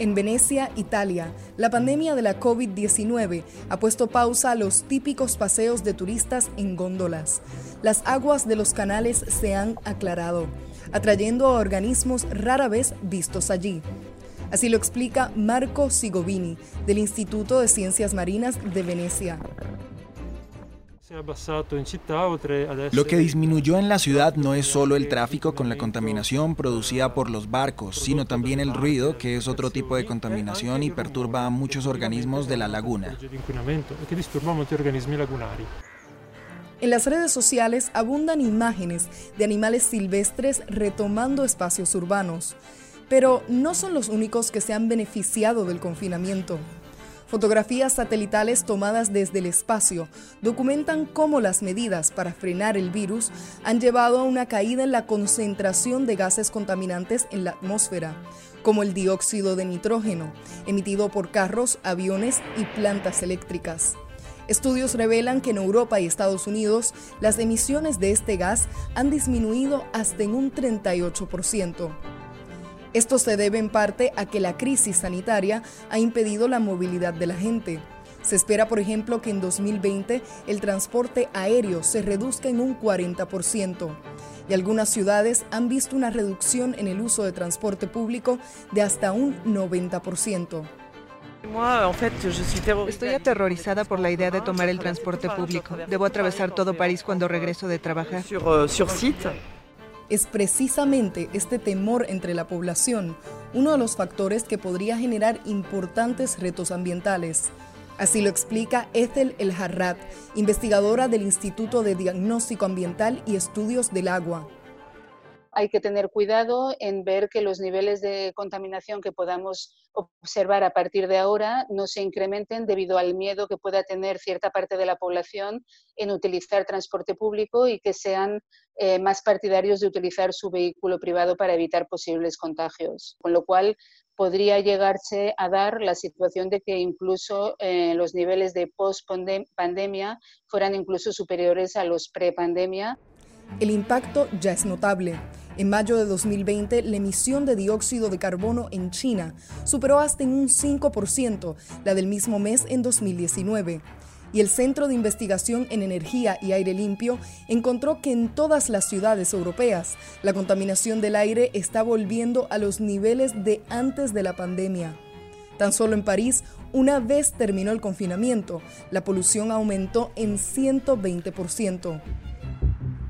En Venecia, Italia, la pandemia de la COVID-19 ha puesto pausa a los típicos paseos de turistas en góndolas. Las aguas de los canales se han aclarado, atrayendo a organismos rara vez vistos allí. Así lo explica Marco Sigovini, del Instituto de Ciencias Marinas de Venecia. Lo que disminuyó en la ciudad no es solo el tráfico con la contaminación producida por los barcos, sino también el ruido, que es otro tipo de contaminación y perturba a muchos organismos de la laguna. En las redes sociales abundan imágenes de animales silvestres retomando espacios urbanos, pero no son los únicos que se han beneficiado del confinamiento. Fotografías satelitales tomadas desde el espacio documentan cómo las medidas para frenar el virus han llevado a una caída en la concentración de gases contaminantes en la atmósfera, como el dióxido de nitrógeno, emitido por carros, aviones y plantas eléctricas. Estudios revelan que en Europa y Estados Unidos las emisiones de este gas han disminuido hasta en un 38%. Esto se debe en parte a que la crisis sanitaria ha impedido la movilidad de la gente. Se espera, por ejemplo, que en 2020 el transporte aéreo se reduzca en un 40% y algunas ciudades han visto una reducción en el uso de transporte público de hasta un 90%. Estoy aterrorizada por la idea de tomar el transporte público. Debo atravesar todo París cuando regreso de trabajar. Es precisamente este temor entre la población uno de los factores que podría generar importantes retos ambientales. Así lo explica Ethel El Harrat, investigadora del Instituto de Diagnóstico Ambiental y Estudios del Agua hay que tener cuidado en ver que los niveles de contaminación que podamos observar a partir de ahora no se incrementen debido al miedo que pueda tener cierta parte de la población en utilizar transporte público y que sean eh, más partidarios de utilizar su vehículo privado para evitar posibles contagios. Con lo cual podría llegarse a dar la situación de que incluso eh, los niveles de post-pandemia fueran incluso superiores a los pre-pandemia. El impacto ya es notable. En mayo de 2020, la emisión de dióxido de carbono en China superó hasta en un 5% la del mismo mes en 2019. Y el Centro de Investigación en Energía y Aire Limpio encontró que en todas las ciudades europeas la contaminación del aire está volviendo a los niveles de antes de la pandemia. Tan solo en París, una vez terminó el confinamiento, la polución aumentó en 120%.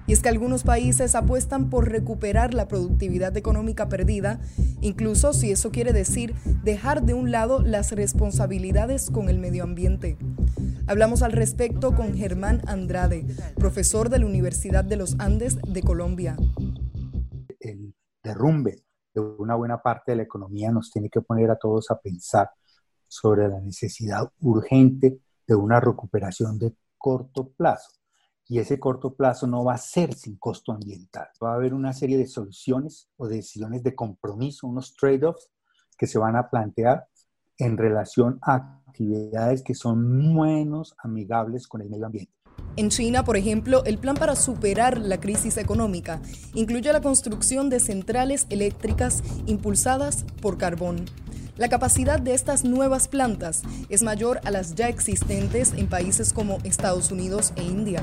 Y es que algunos países apuestan por recuperar la productividad económica perdida, incluso si eso quiere decir dejar de un lado las responsabilidades con el medio ambiente. Hablamos al respecto con Germán Andrade, profesor de la Universidad de los Andes de Colombia. El derrumbe de una buena parte de la economía nos tiene que poner a todos a pensar sobre la necesidad urgente de una recuperación de corto plazo y ese corto plazo no va a ser sin costo ambiental. Va a haber una serie de soluciones o decisiones de compromiso, unos trade-offs que se van a plantear en relación a actividades que son menos amigables con el medio ambiente. En China, por ejemplo, el plan para superar la crisis económica incluye la construcción de centrales eléctricas impulsadas por carbón. La capacidad de estas nuevas plantas es mayor a las ya existentes en países como Estados Unidos e India.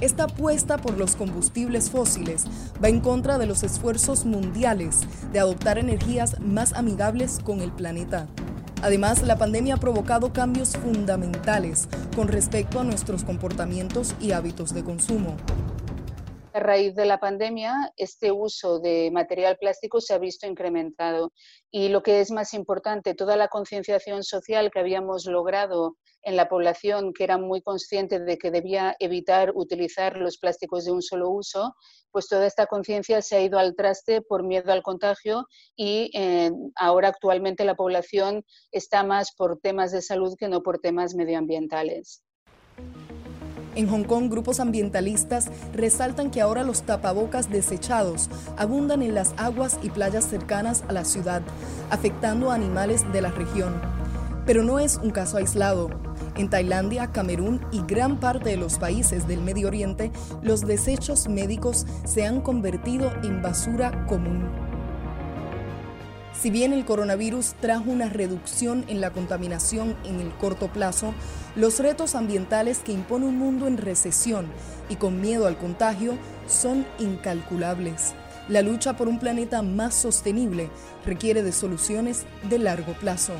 Esta apuesta por los combustibles fósiles va en contra de los esfuerzos mundiales de adoptar energías más amigables con el planeta. Además, la pandemia ha provocado cambios fundamentales con respecto a nuestros comportamientos y hábitos de consumo. A raíz de la pandemia, este uso de material plástico se ha visto incrementado y lo que es más importante, toda la concienciación social que habíamos logrado en la población, que era muy consciente de que debía evitar utilizar los plásticos de un solo uso, pues toda esta conciencia se ha ido al traste por miedo al contagio y eh, ahora actualmente la población está más por temas de salud que no por temas medioambientales. En Hong Kong, grupos ambientalistas resaltan que ahora los tapabocas desechados abundan en las aguas y playas cercanas a la ciudad, afectando a animales de la región. Pero no es un caso aislado. En Tailandia, Camerún y gran parte de los países del Medio Oriente, los desechos médicos se han convertido en basura común. Si bien el coronavirus trajo una reducción en la contaminación en el corto plazo, los retos ambientales que impone un mundo en recesión y con miedo al contagio son incalculables. La lucha por un planeta más sostenible requiere de soluciones de largo plazo.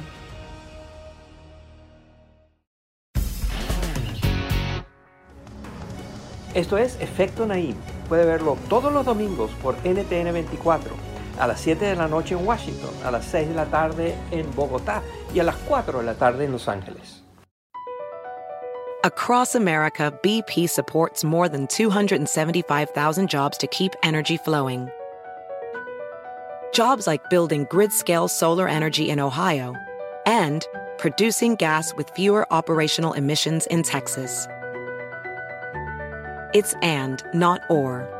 Esto es Efecto Naim. Puede verlo todos los domingos por NTN 24 a las 7 de la noche en Washington, a las 6 de la tarde en Bogotá y a las 4 de la tarde en Los Ángeles. Across America, BP supports more than 275,000 jobs to keep energy flowing. Jobs like building grid-scale solar energy in Ohio and producing gas with fewer operational emissions in Texas. It's and, not or.